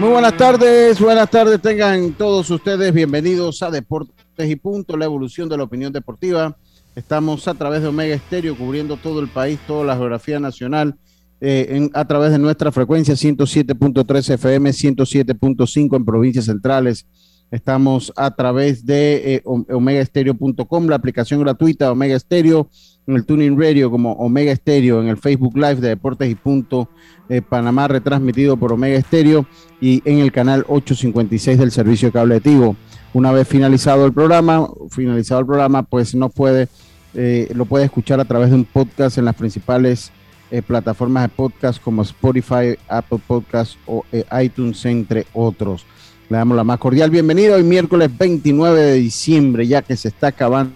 Muy buenas tardes, buenas tardes tengan todos ustedes bienvenidos a Deportes y Punto, la evolución de la opinión deportiva. Estamos a través de Omega Estéreo cubriendo todo el país, toda la geografía nacional, eh, en, a través de nuestra frecuencia 107.3 FM, 107.5 en provincias centrales. Estamos a través de eh, omegaestereo.com, la aplicación gratuita Omega Estéreo, en el Tuning Radio como Omega Estéreo, en el Facebook Live de Deportes y Punto eh, Panamá, retransmitido por Omega Estéreo y en el canal 856 del servicio cable de Tigo. Una vez finalizado el programa, finalizado el programa, pues no puede, eh, lo puede escuchar a través de un podcast en las principales eh, plataformas de podcast como Spotify, Apple Podcasts o eh, iTunes, entre otros. Le damos la más cordial bienvenida hoy miércoles 29 de diciembre, ya que se está acabando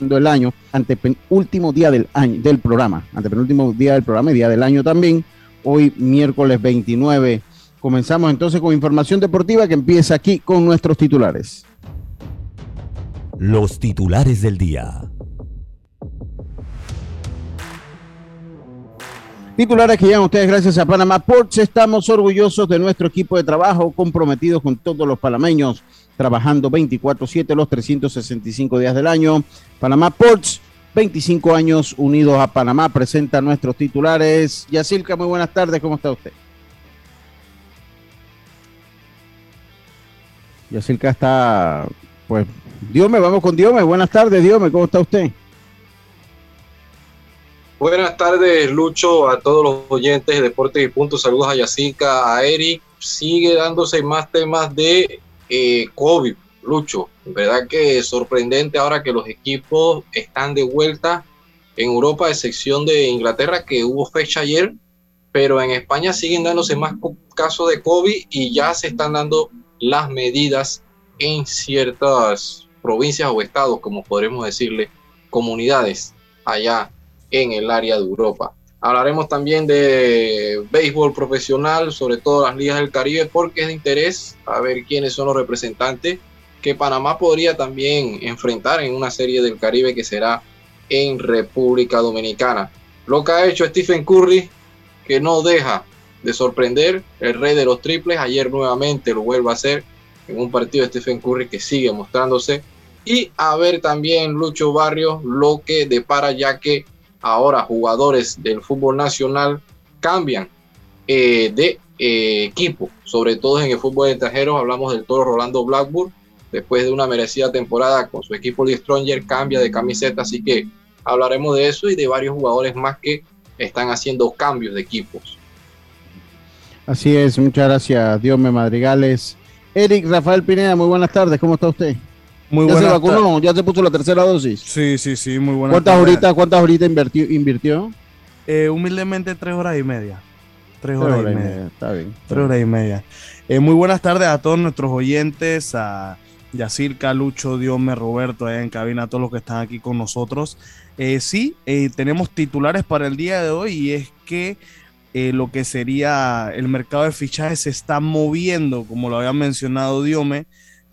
el año, ante último día del año del programa, ante penúltimo día del programa y día del año también, hoy miércoles 29. Comenzamos entonces con información deportiva que empieza aquí con nuestros titulares. Los titulares del día. Titulares que llegan ustedes gracias a Panamá Ports. Estamos orgullosos de nuestro equipo de trabajo, comprometidos con todos los panameños, trabajando 24/7 los 365 días del año. Panamá Ports, 25 años unidos a Panamá, presenta nuestros titulares. Yacilca, muy buenas tardes, ¿cómo está usted? Yacilca está, pues, Diome, vamos con Diome. Buenas tardes, Diome, ¿cómo está usted? Buenas tardes, Lucho, a todos los oyentes de Deportes y Puntos. Saludos a Yacica, a Eric. Sigue dándose más temas de eh, COVID, Lucho. Verdad que sorprendente ahora que los equipos están de vuelta en Europa, excepción de Inglaterra, que hubo fecha ayer, pero en España siguen dándose más casos de COVID y ya se están dando las medidas en ciertas provincias o estados, como podremos decirle, comunidades allá en el área de Europa. Hablaremos también de béisbol profesional, sobre todo las ligas del Caribe, porque es de interés a ver quiénes son los representantes que Panamá podría también enfrentar en una serie del Caribe que será en República Dominicana. Lo que ha hecho Stephen Curry, que no deja de sorprender, el rey de los triples, ayer nuevamente lo vuelve a hacer en un partido de Stephen Curry que sigue mostrándose. Y a ver también Lucho Barrios lo que depara ya que ahora jugadores del fútbol nacional cambian eh, de eh, equipo, sobre todo en el fútbol de extranjeros. Hablamos del toro Rolando Blackburn, después de una merecida temporada con su equipo de Stronger, cambia de camiseta, así que hablaremos de eso y de varios jugadores más que están haciendo cambios de equipos. Así es, muchas gracias, Diome Madrigales. Eric Rafael Pineda, muy buenas tardes, ¿cómo está usted? Muy ¿Ya se vacunó? ¿Ya se puso la tercera dosis? Sí, sí, sí, muy buenas ¿Cuántas horitas, cuántas horitas invirtió? invirtió? Eh, humildemente tres horas y media. Tres horas, y media. Está bien. Tres horas y media. Eh, muy buenas tardes a todos nuestros oyentes, a Yacirca, Lucho, Diome, Roberto, allá en cabina, a todos los que están aquí con nosotros. Eh, sí, eh, tenemos titulares para el día de hoy y es que eh, lo que sería el mercado de fichajes se está moviendo, como lo había mencionado Diome.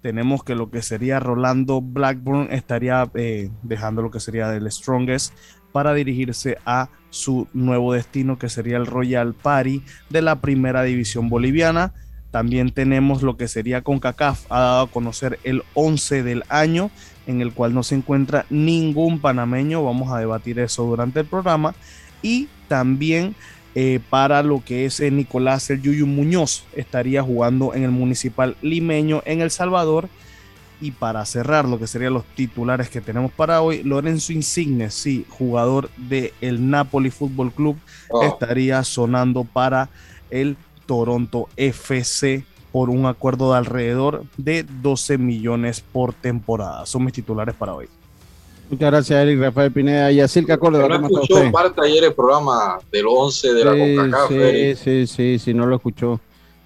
Tenemos que lo que sería Rolando Blackburn estaría eh, dejando lo que sería del Strongest para dirigirse a su nuevo destino, que sería el Royal Party de la primera división boliviana. También tenemos lo que sería CONCACAF, ha dado a conocer el 11 del año, en el cual no se encuentra ningún panameño. Vamos a debatir eso durante el programa. Y también eh, para lo que es eh, Nicolás El Yuyu Muñoz, estaría jugando en el Municipal Limeño en El Salvador. Y para cerrar lo que serían los titulares que tenemos para hoy, Lorenzo Insigne, sí, jugador del el Napoli Fútbol Club, Oh. estaría sonando para el Toronto FC por un acuerdo de alrededor de 12 millones por temporada. Son mis titulares para hoy. Muchas gracias, Eric Rafael Pineda. Yacirca Córdoba, no ¿cómo está escuchó usted? parte ayer el programa del 11 de la CONCACAF, sí, Eric. sí, sí, sí, no lo escuchó.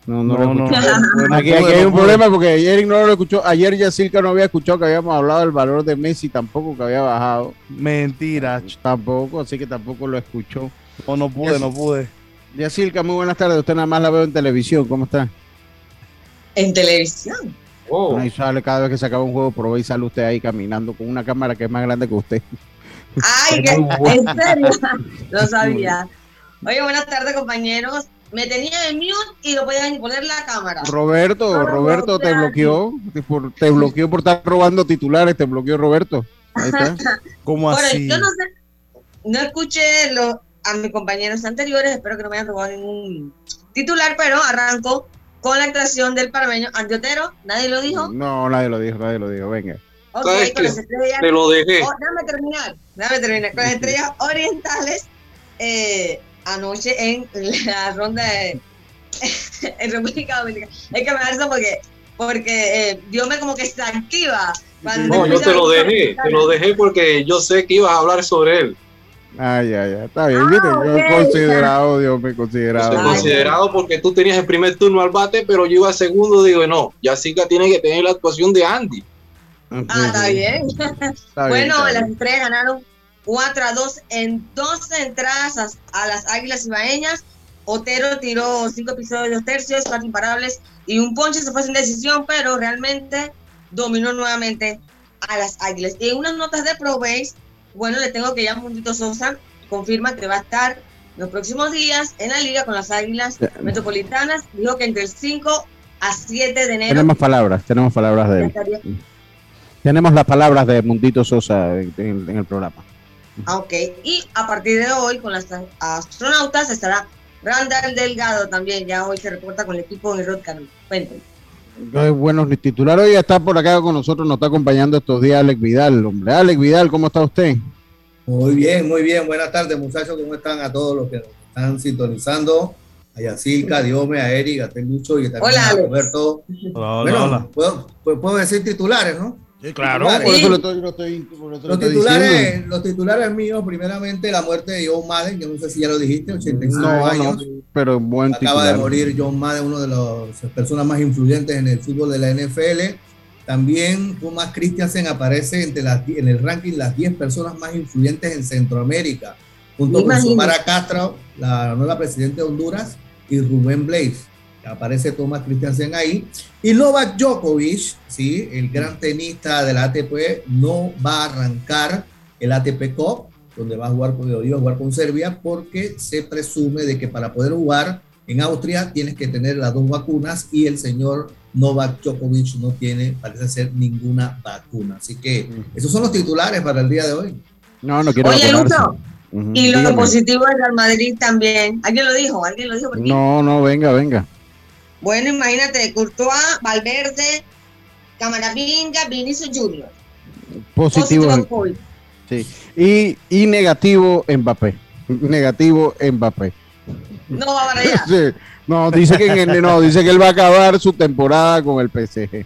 No, no, No, lo no, escuchó. no Aquí, hay no un problema porque Eric no lo escuchó. Ayer Yacirca no había escuchado que habíamos hablado del valor de Messi, tampoco que había bajado. Mentira, Tampoco, así que tampoco lo escuchó. no, no pude, no pude. Yacirca, muy buenas tardes. Usted nada más la veo en televisión. ¿Cómo está? En televisión. Oh, Ahí sale cada vez que se acaba un juego, pero ahí sale usted ahí caminando con una cámara que es más grande que usted. Ay, que- en serio, lo sabía. Oye, buenas tardes, compañeros. Me tenía en mute y no podía ni poner la cámara. Roberto, No, Roberto te bloqueó. Te, por- te bloqueó por estar robando titulares. Te bloqueó Roberto. Ahí está. ¿Cómo Bueno, así? yo no sé, no escuché lo, a mis compañeros anteriores, espero que no me hayan robado ningún titular, pero arranco con la actuación del parameño Andiotero, nadie lo dijo. No, nadie lo dijo, nadie lo dijo. Venga. Ok, ¿Sabes con qué? las estrellas. te lo dejé. Oh, déjame terminar, déjame terminar. Con las estrellas orientales, eh, anoche en la ronda de, en República Dominicana. Es que me da risa porque, porque eh, Dios me como que se activa. No, yo te lo dejé, te lo dejé porque yo sé que ibas a hablar sobre él. Ay, ay, ay. Está bien, Ah, ¿viste? ok. Yo considerado, Dios me considerado. Ay. considerado porque tú tenías el primer turno al bate, pero yo iba segundo, digo, no, Yasica tiene que tener la actuación de Andy. Ah, está bien. Está bien, bueno, está las bien. estrellas ganaron 4 a 2 en dos entradas a, a las Águilas Ibaeñas. Otero tiró cinco episodios de dos tercios, cuatro imparables y un ponche se fue sin decisión, pero realmente dominó nuevamente a las Águilas. Y en unas notas de Pro Base, bueno, le tengo que ya Mundito Sosa confirma que va a estar los próximos días en la liga con las Águilas. Metropolitanas. Dijo que entre el 5 a 7 de enero Tenemos palabras, tenemos palabras de él. Tenemos las palabras de Mundito Sosa en, el programa. Ah, Ok, y a partir de hoy con las astronautas estará Randall Delgado también, ya hoy se reporta con el equipo en el Rod Canal. Cuéntame. Ay, Buenos titulares. Hoy está por acá con nosotros, nos está acompañando estos días Alex Vidal. Hombre, Alex Vidal, ¿cómo está usted? Muy bien, muy bien. Buenas tardes, muchachos. ¿Cómo están a todos los que nos están sintonizando? A Yacilca, a Diome, a Eric, a Telucho y también Hola, a Alex. Roberto. Hola, bueno, hola. Puedo, pues puedo decir titulares, ¿no? Sí, claro. Titulares. Por Sí. eso lo estoy, lo estoy, Los titulares, diciendo. los titulares míos, primeramente la muerte de John Madden, yo no sé si ya lo dijiste, 85 No, años. no, pero buen Acaba titular. de morir John Madden, uno de las personas más influyentes en el fútbol de la NFL. También Thomas Christiansen aparece entre las, en el ranking las 10 personas más influyentes en Centroamérica, junto con Imagínate. Xiomara Castro, la nueva presidenta de Honduras, y Rubén Blaze. Aparece Thomas Christiansen ahí. Y Novak Djokovic, ¿sí? el gran tenista de la ATP, no va a arrancar el ATP Cup, donde va a jugar, con- iba a jugar con Serbia, porque se presume de que para poder jugar en Austria tienes que tener las dos vacunas y el señor Novak Djokovic no tiene, parece ser, ninguna vacuna. Así que esos son los titulares para el día de hoy. No, no quiero Oye, y lo dígame. positivo del Real Madrid también. ¿Alguien lo dijo? ¿Alguien lo dijo? No, no, venga, venga. Bueno, imagínate, Courtois, Valverde, Camavinga, Vinicius Junior. Positivo. Sí. y, y negativo Mbappé. Negativo Mbappé. No va para allá. Sí. No, dice que en el- no, dice que él va a acabar su temporada con el PSG. Que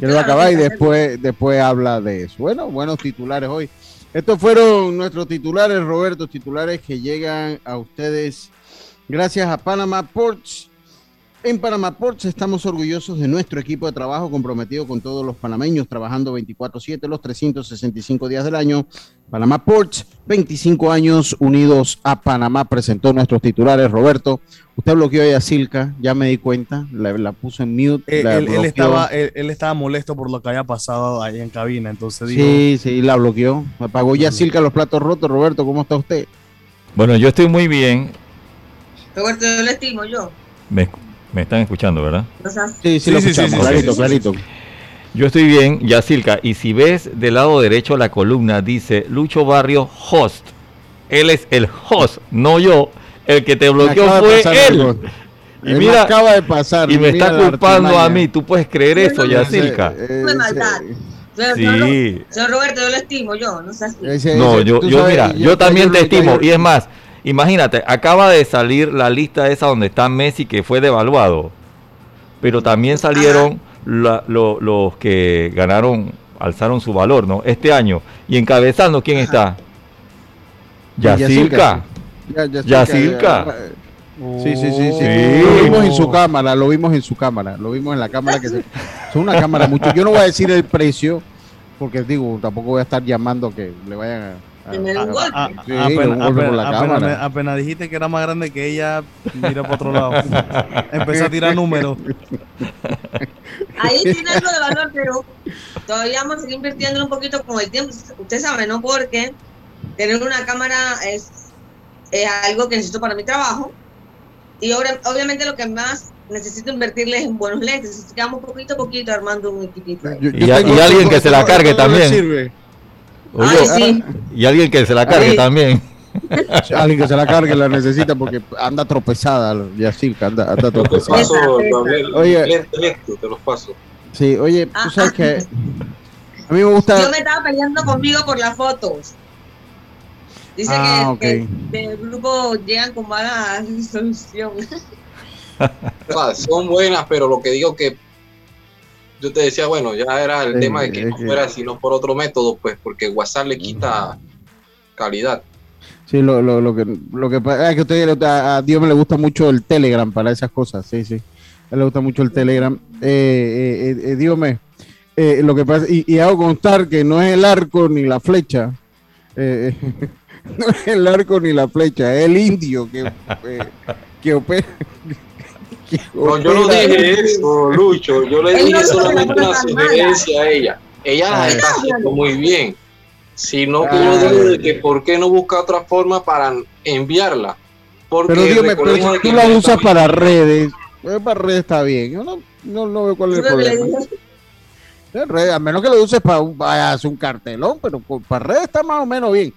él va a acabar y después, después habla de eso. Bueno, buenos titulares hoy. Estos fueron nuestros titulares, Roberto, titulares que llegan a ustedes gracias a Panama Ports. En Panama Ports estamos orgullosos de nuestro equipo de trabajo comprometido con todos los panameños, trabajando 24/7 los 365 días del año. Panama Ports, 25 años unidos a Panamá, presentó nuestros titulares. Roberto, usted bloqueó a Yacilca, ya me di cuenta, la, la puso en mute. Él, la él- estaba, él, él estaba molesto por lo que había pasado ahí en cabina, entonces dijo, Sí, sí, la bloqueó. Apagó Yacilca los platos rotos. Roberto, ¿cómo está usted? Bueno, yo estoy muy bien. Roberto, yo lo estimo, yo. Me, me están escuchando, ¿verdad? Sí, sí, Sí, lo sí, sí, escuchamos, sí, clarito, sí, sí, clarito. Yo estoy bien, Yacilca. Y si ves del lado derecho la columna, dice Lucho Barrio host. Él es el host, no yo. El que te bloqueó fue él. algo. Y Él mira, acaba de pasar. y me está culpando a mí. ¿Tú puedes creer eso, Yacilca? Eh, Fue maldad. ese- Señor, Sí. señor Roberto, yo lo estimo, yo, no sé si. Ese- No, yo, yo sabes, mira, yo, yo- también yo- te yo- estimo. yo- Y es más, imagínate, acaba de salir la lista esa donde está Messi que fue devaluado. Pero también salieron la- lo- los que ganaron, alzaron su valor, ¿no? Este año. Y encabezando, ¿quién está? Yacirca. Ya- ya- Yacirca. ya- Sí, sí, sí, sí. Sí. Lo vimos en su cámara, lo vimos en su cámara, lo vimos en la cámara que se... Es una cámara mucho. Yo no voy a decir el precio, porque digo, tampoco voy a estar llamando que le vayan a... Que me den un a- golpe. A- Sí, apenas, dijiste que era más grande que ella, mira para otro lado. Empecé a tirar números. Ahí tiene algo de valor, pero todavía vamos a seguir invirtiendo un poquito con el tiempo. Usted sabe, ¿no? Porque tener una cámara es, es algo que necesito para mi trabajo. Y obra- obviamente lo que más necesito invertirle es en buenos lentes. Así que vamos poquito a poquito armando un equipito. Yo- Y yo a- tengo- y alguien que se la cargue también. Sirve. Oye, Ay, sí. Y alguien que se la cargue Ay. también. Alguien que se la cargue la necesita porque anda tropezada, Yacirca, anda, anda Te tropezada. paso, Esa, Gabriel, Oye. lento, lento, te los paso. Sí, oye, tú sabes Ah. que a mí me gusta... Yo me estaba peleando conmigo por las fotos. Dice Ah, que, ok. que del grupo llegan con mala resolución. O sea, son buenas, pero lo que digo que yo te decía, bueno, ya era el Sí, tema de que es no que- fuera sino por otro método, pues, porque WhatsApp le quita calidad. Sí, lo, lo, lo que lo que pasa es que a, usted, a, a Dios me le gusta mucho el Telegram para esas cosas, sí, sí. A él le gusta mucho el Telegram. Eh, eh, eh, dígame, eh, lo que pasa, y, y hago constar que no es el arco ni la flecha, eh, no es el arco ni la flecha, es el indio que, eh, que opera. No, yo no dije eso, Lucho. Yo le dije solamente la sugerencia a ella. Ella Ah, las está ya. haciendo muy bien. Sino que Ah, yo digo de que por qué no busca otra forma para enviarla. Porque Pero dígame, pero si tú la usas para redes, eh, para redes está bien. Yo no, no, no veo cuál es el problema. dije, En redes, a menos que lo uses para un, para hacer un cartelón, pero con- para redes está más o menos bien.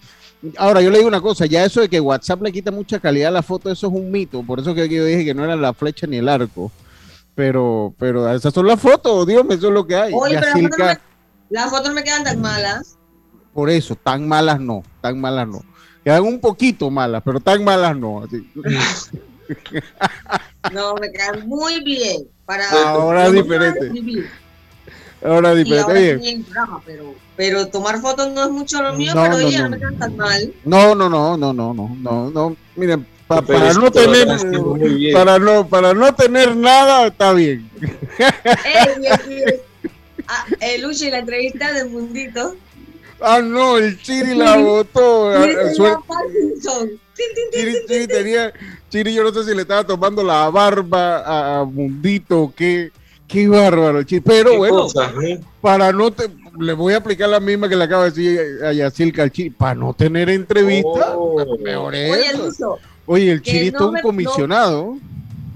Ahora, yo le digo una cosa, ya eso de que WhatsApp le quita mucha calidad a la foto, eso es un mito. Por eso que yo dije que no era la flecha ni el arco. Pero, pero esas son las fotos, Dios mío, eso es lo que hay. Oye, pero las fotos, no me, las fotos no me quedan tan malas. por eso, tan malas no, tan malas no. Quedan un poquito malas, pero tan malas no. así. No, me quedan muy bien. Para Ahora diferente. Ahora diferente. ahora Oye, estoy en drama, pero, pero tomar fotos no es mucho lo mío, No, pero no, oye, no, no. me tan mal. No, no, no, no, no, no, no, no. Miren, pa- para no tener, bien. para no, para no tener nada, está bien. Ey, ah, eh, Luchi, la entrevista del Mundito. Ah, no, el Chiri la botó. Ah, tin, Chiri, Chiri tenía, Chiri, yo no sé si le estaba tomando la barba a, a Mundito o qué. Qué bárbaro. Pero ¿Qué bueno, cosa, eh? para no te, le voy a aplicar la misma que le acaba de decir a Yacirca al Chiri. Para no tener entrevista, Oh. mejor Oye, eso. Lucho, Oye, el que Chiri no está un comisionado.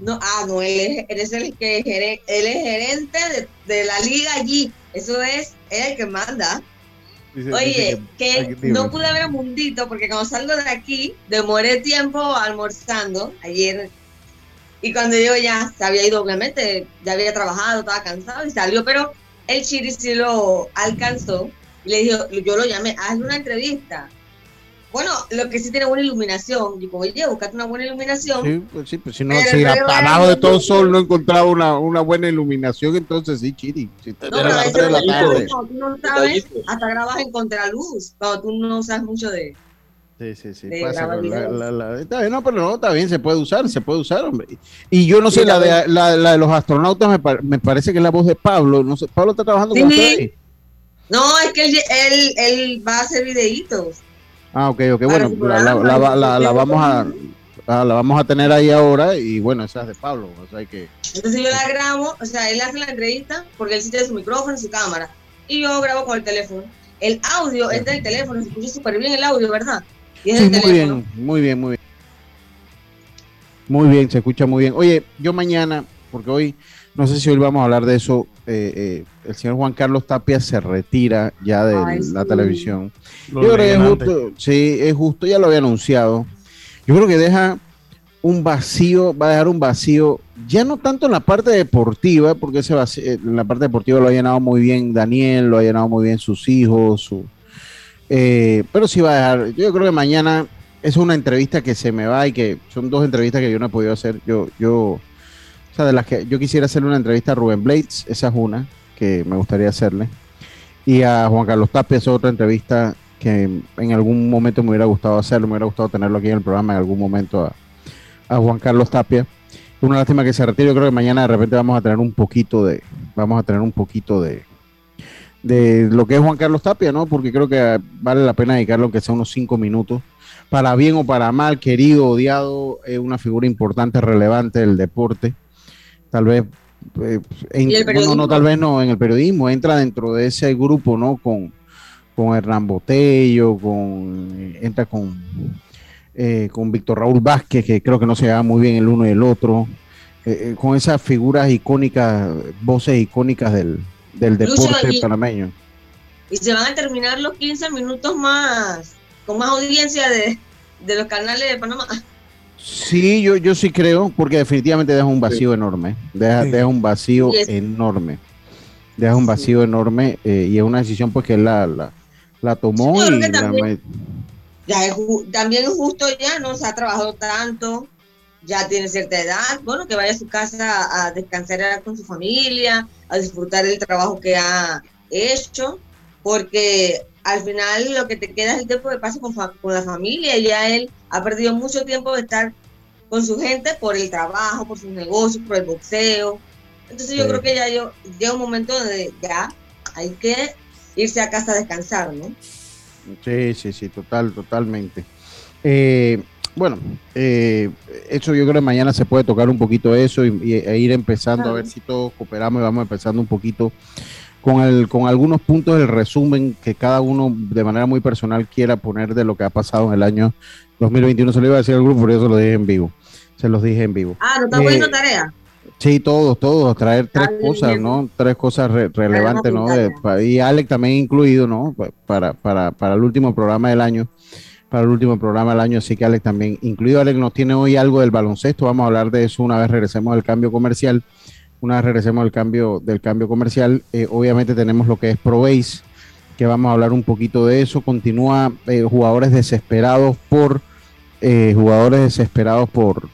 no, ah, no, él es, él es el que él es gerente de, de la liga allí. Eso es, es el que manda. Dice- Oye, dice que dime. no pude ver a Mundito porque cuando salgo de aquí, demoré tiempo almorzando ayer. Y cuando yo ya se había ido, obviamente, ya había trabajado, estaba cansado y salió, pero el Chiri sí lo alcanzó y le dijo, yo lo llamé, hazle una entrevista. Bueno, lo que sí tiene buena iluminación. Digo, oye, buscate una buena iluminación. Sí, pues sí, pues si no, si abajo de todo sol no encontraba una, una buena iluminación, entonces sí, Chiri. Si te No, a pero a las veces cuando tú no sabes, hasta grabas en contraluz, cuando tú no sabes mucho de... Sí, sí, sí. pasa la- la- la- está bien, no, pero no, está bien, se puede usar, se puede usar, hombre. Y yo no sé, Sí, la de, la, la de los astronautas me, pa- me parece que es la voz de Pablo. No sé, Pablo está trabajando con Sí. usted ahí? No, es que él, él, él va a hacer videitos. Ah, ok, ok, bueno, la, vamos a, ah, la vamos a tener ahí ahora y bueno, esa es de Pablo, o sea que... Entonces yo la grabo, o sea, él hace la entrevista porque él sí tiene su micrófono y su cámara. Y yo grabo con el teléfono. El audio es del teléfono, se escucha súper bien el audio, ¿verdad? Y es Sí, muy teléfono. bien, muy bien, muy bien. Muy bien, se escucha muy bien. Oye, yo mañana, porque hoy, no sé si hoy vamos a hablar de eso, eh, eh, el señor Juan Carlos Tapia se retira ya de Ay, la sí. televisión. Lo Yo creo que es justo, sí, es justo, ya lo había anunciado. Yo creo que deja un vacío, va a dejar un vacío, ya no tanto en la parte deportiva, porque ese vacío, eh, en la parte deportiva lo ha llenado muy bien Daniel, lo ha llenado muy bien sus hijos, su, eh, pero sí va a dejar, yo creo que mañana es una entrevista que se me va y que son dos entrevistas que yo no he podido hacer, yo, yo, o sea, de las que yo quisiera hacerle una entrevista a Rubén Blades, esa es una que me gustaría hacerle, y a Juan Carlos Tapia es otra entrevista que en algún momento me hubiera gustado hacerlo, me hubiera gustado tenerlo aquí en el programa en algún momento a, Juan Carlos Tapia. Una lástima que se retire. Yo creo que mañana de repente vamos a tener un poquito de, vamos a tener un poquito de, de lo que es Juan Carlos Tapia, ¿no? Porque creo que vale la pena dedicarlo aunque sea unos cinco minutos. Para bien o para mal, querido, odiado, es una figura importante, relevante del deporte. Tal vez, eh, en, ¿Y el bueno, no, tal vez no en el periodismo, entra dentro de ese grupo, ¿no? Con, con Hernán Botello, con, eh, entra con, eh, con Víctor Raúl Vázquez, que creo que no se lleva muy bien el uno y el otro, con esas figuras icónicas, voces icónicas del, del Lucho, deporte y- panameño. Y se van a terminar los 15 minutos más, con más audiencia de, de los canales de Panamá. Sí, yo, yo sí creo, porque definitivamente deja un vacío enorme, deja, Sí. deja un vacío es- enorme, deja un Sí. vacío enorme eh, y es una decisión pues que él la, la, la tomó y la también- Ya es también es justo ya, ¿no? Se ha trabajado tanto, ya tiene cierta edad, bueno, que vaya a su casa a descansar con su familia, a disfrutar del trabajo que ha hecho, porque al final lo que te queda es el tiempo de paso con, la familia, y ya él ha perdido mucho tiempo de estar con su gente por el trabajo, por sus negocios, por el boxeo. Entonces yo Sí. creo que ya yo, llega un momento donde ya hay que irse a casa a descansar, ¿no? Sí, sí, sí, total, totalmente. Eh, bueno, eh, eso yo creo que mañana se puede tocar un poquito eso y, y- e ir empezando a ver si todos cooperamos y vamos empezando un poquito con, el, con algunos puntos del resumen que cada uno de manera muy personal quiera poner de lo que ha pasado en el año 2021. Se lo iba a decir al grupo, pero yo se lo dije en vivo. Se los dije en vivo. Ah, ¿no está Eh, poniendo tarea? Sí, todos, todos, traer tres cosas, bien. ¿no? Tres cosas re- relevantes, ¿no? De- y Alec también incluido, ¿no? Pa- Para, para, para el último programa del año, para el último programa del año, así que Alec también incluido. Alec nos tiene hoy algo del baloncesto, vamos a hablar de eso una vez regresemos del cambio comercial. Una vez regresemos del cambio, del cambio comercial, eh, obviamente tenemos lo que es ProBase, que vamos a hablar un poquito de eso. Continúa eh, jugadores desesperados por, eh, jugadores desesperados por,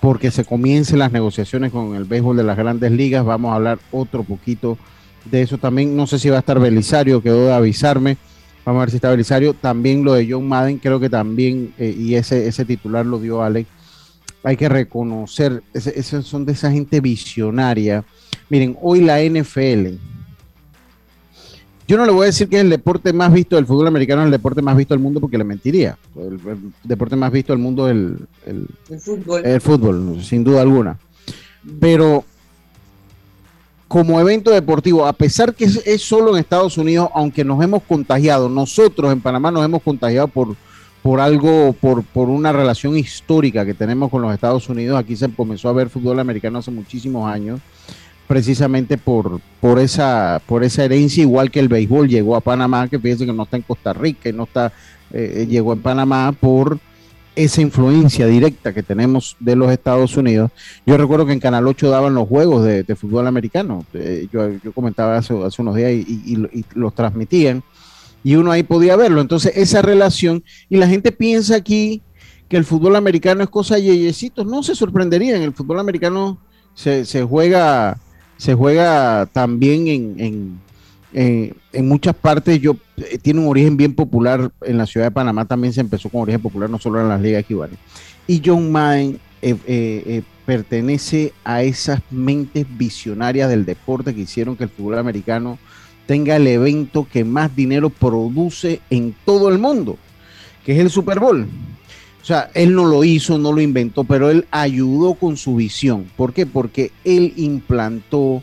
porque se comiencen las negociaciones con el béisbol de las grandes ligas. Vamos a hablar otro poquito de eso también. No sé si va a estar Belisario, quedó de avisarme. Vamos a ver si está Belisario. También lo de John Madden, creo que también, eh, y ese, ese titular lo dio Alex. Hay que reconocer, esos son de esa gente visionaria. Miren, hoy la NFL. Yo no le voy a decir que es el deporte más visto del fútbol americano, es el deporte más visto del mundo, porque le mentiría. El, el deporte más visto del mundo es el, el, El fútbol. el fútbol, sin duda alguna. Pero como evento deportivo, a pesar que es, solo en Estados Unidos, aunque nos hemos contagiado, nosotros en Panamá nos hemos contagiado por, por algo, por, por una relación histórica que tenemos con los Estados Unidos. Aquí se comenzó a ver fútbol americano hace muchísimos años, precisamente por, por, esa, por esa herencia, igual que el béisbol llegó a Panamá, que fíjense que no está en Costa Rica y no está, eh, llegó en Panamá por esa influencia directa que tenemos de los Estados Unidos. Yo recuerdo que en Canal 8 daban los juegos de, fútbol americano. Eh, yo, comentaba hace, unos días y, y- los transmitían y uno ahí podía verlo. Entonces, esa relación, y la gente piensa aquí que el fútbol americano es cosa de yeyecitos. No se sorprenderían, el fútbol americano se, juega se juega también en, en, en- en muchas partes. Yo, eh, tiene un origen bien popular en la ciudad de Panamá, también se empezó con origen popular, no solo en las ligas equivalentes. Y John Madden eh, eh, eh, pertenece a esas mentes visionarias del deporte que hicieron que el fútbol americano tenga el evento que más dinero produce en todo el mundo, que es el Super Bowl. O sea, él no lo hizo, no lo inventó, pero él ayudó con su visión. ¿Por qué? Porque él implantó,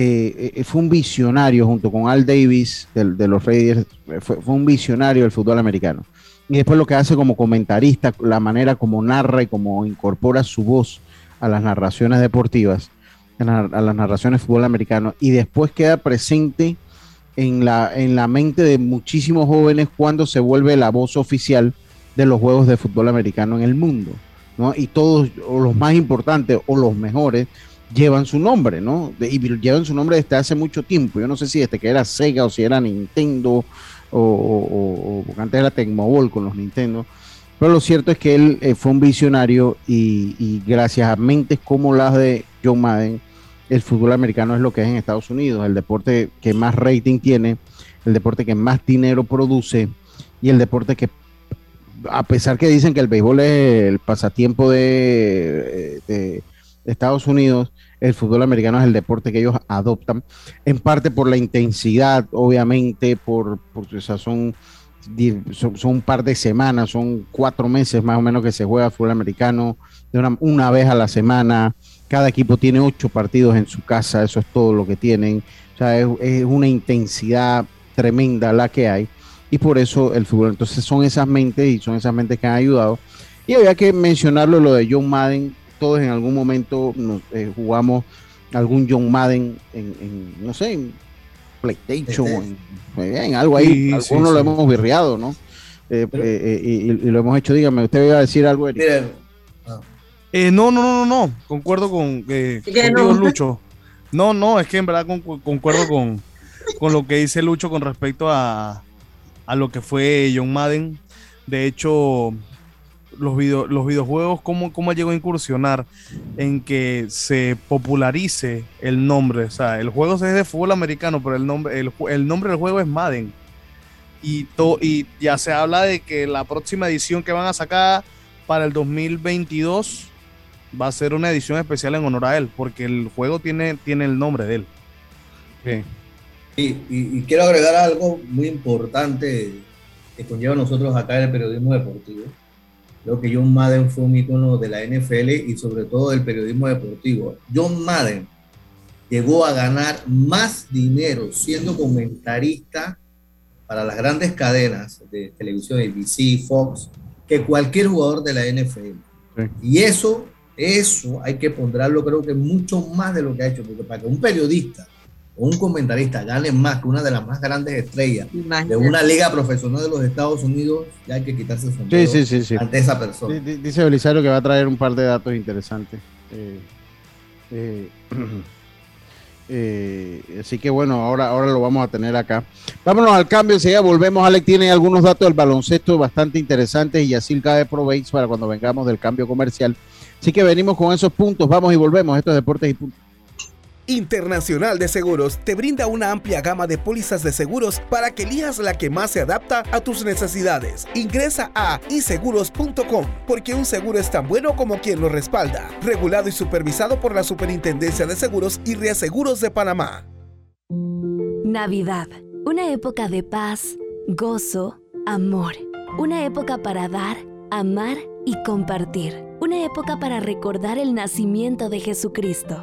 eh, eh, fue un visionario junto con Al Davis de, los Raiders, eh, fue, un visionario del fútbol americano. Y después lo que hace como comentarista, la manera como narra y como incorpora su voz a las narraciones deportivas, a, la- a las narraciones de fútbol americano, y después queda presente en la, en la mente de muchísimos jóvenes cuando se vuelve la voz oficial de los juegos de fútbol americano en el mundo. ¿no? Y todos, los más importantes o los mejores, llevan su nombre, ¿no? Y llevan su nombre desde hace mucho tiempo. Yo no sé si desde que era Sega o si era Nintendo o, porque antes era Tecmobol con los Nintendo. Pero lo cierto es que él eh, fue un visionario y, gracias a mentes como las de John Madden, el fútbol americano es lo que es en Estados Unidos, el deporte que más rating tiene, el deporte que más dinero produce y el deporte que, a pesar que dicen que el béisbol es el pasatiempo de Estados Unidos, el fútbol americano es el deporte que ellos adoptan, en parte por la intensidad, obviamente, por, por o son, son, un par de semanas, son cuatro meses más o menos que se juega fútbol americano, de una, una vez a la semana, cada equipo tiene ocho partidos en su casa, eso es todo lo que tienen, o sea, es una intensidad tremenda la que hay, y por eso el fútbol, entonces son esas mentes y son esas mentes que han ayudado, y había que mencionarlo, lo de John Madden, todos en algún momento nos, eh, jugamos algún John Madden en, en, no sé, en PlayStation, o en, en algo ahí, Sí, algunos sí, lo sí. hemos birreado, ¿no? Eh, eh, eh, y, y lo hemos hecho, dígame, usted iba a decir algo, Eric? Miren, Eh, no, no, no, no, no. Concuerdo con eh. Lucho. No, no, es que en verdad con- concuerdo con, con lo que dice Lucho con respecto a, a lo que fue John Madden. De hecho, los, video- los videojuegos, ¿cómo, ¿cómo llegó a incursionar en que se popularice el nombre? O sea, el juego es de fútbol americano, pero el nombre, el, el nombre del juego es Madden. Y, to- y ya se habla de que la próxima edición que van a sacar para el 2022 va a ser una edición especial en honor a él, porque el juego tiene, tiene el nombre de él. Y, y- y quiero agregar algo muy importante que conlleva a nosotros acá en el periodismo deportivo. Creo que John Madden fue un ícono de la NFL y sobre todo del periodismo deportivo. John Madden llegó a ganar más dinero siendo comentarista para las grandes cadenas de televisión, ABC, Fox, que cualquier jugador de la NFL. Sí. Y eso, eso hay que ponderarlo, creo que mucho más de lo que ha hecho, porque para que un periodista un comentarista gane más que una de las más grandes estrellas de una liga profesional de los Estados Unidos, ya hay que quitarse el sombrero sí, sí, sí. ante esa persona. Di- di- Dice Belisario que va a traer un par de datos interesantes. Eh, eh, eh, así que bueno, ahora, ahora lo vamos a tener acá. Vámonos al cambio, enseguida volvemos. Alex tiene algunos datos del baloncesto bastante interesantes y así de Proveits para cuando vengamos del cambio comercial. Así que venimos con esos puntos, vamos y volvemos. Estos deportes y puntos. Internacional de Seguros te brinda una amplia gama de pólizas de seguros para que elijas la que más se adapta a tus necesidades. Ingresa a iseguros.com porque un seguro es tan bueno como quien lo respalda. Regulado y supervisado por la Superintendencia de Seguros y Reaseguros de Panamá. Navidad, una época de paz, gozo, amor, una época para dar, amar y compartir, una época para recordar el nacimiento de Jesucristo,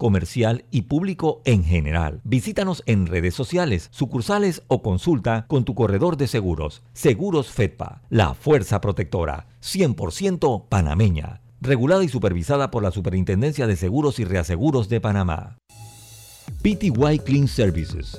comercial y público en general. Visítanos en redes sociales, sucursales o consulta con tu corredor de seguros. Seguros Fedpa, la fuerza protectora, 100% panameña. Regulada y supervisada por la Superintendencia de Seguros y Reaseguros de Panamá. PTY Clean Services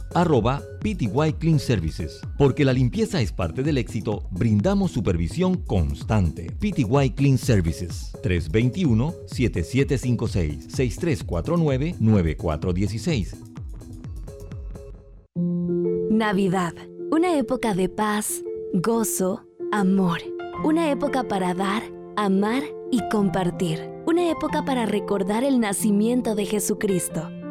arroba PTY Clean Services. Porque la limpieza es parte del éxito, brindamos supervisión constante. PTY Clean Services 321-7756-6349-9416. Navidad, una época de paz, gozo, amor. Una época para dar, amar y compartir. Una época para recordar el nacimiento de Jesucristo,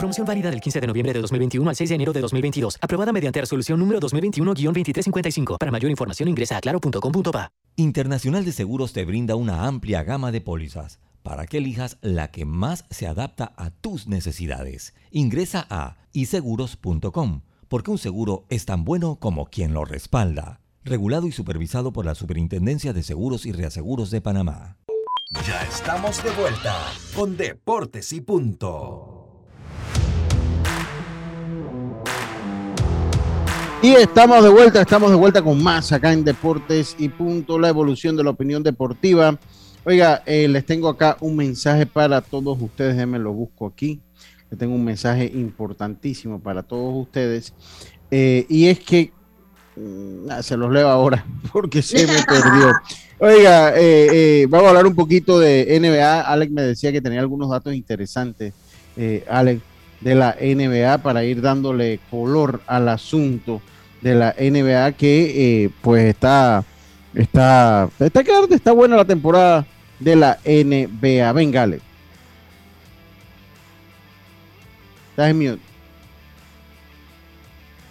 Promoción válida del 15 de noviembre de 2021 al 6 de enero de 2022. Aprobada mediante resolución número 2021-2355. Para mayor información ingresa a claro.com.pa. Internacional de Seguros te brinda una amplia gama de pólizas para que elijas la que más se adapta a tus necesidades. Ingresa a iseguros.com, porque un seguro es tan bueno como quien lo respalda. Regulado y supervisado por la Superintendencia de Seguros y Reaseguros de Panamá. Ya estamos de vuelta con Deportes y Punto. Y estamos de vuelta, estamos de vuelta con más acá en Deportes y Punto, la evolución de la opinión deportiva. Oiga, eh, les tengo acá un mensaje para todos ustedes, déjenme lo busco aquí. Les tengo un mensaje importantísimo para todos ustedes. Eh, y es que, mm, se los leo ahora porque se me perdió. Oiga, eh, vamos a hablar un poquito de NBA. Alex me decía que tenía algunos datos interesantes. Alex, de la NBA para ir dándole color al asunto de la NBA que eh, pues está está está está buena la temporada de la NBA. Venga, Estás en mute.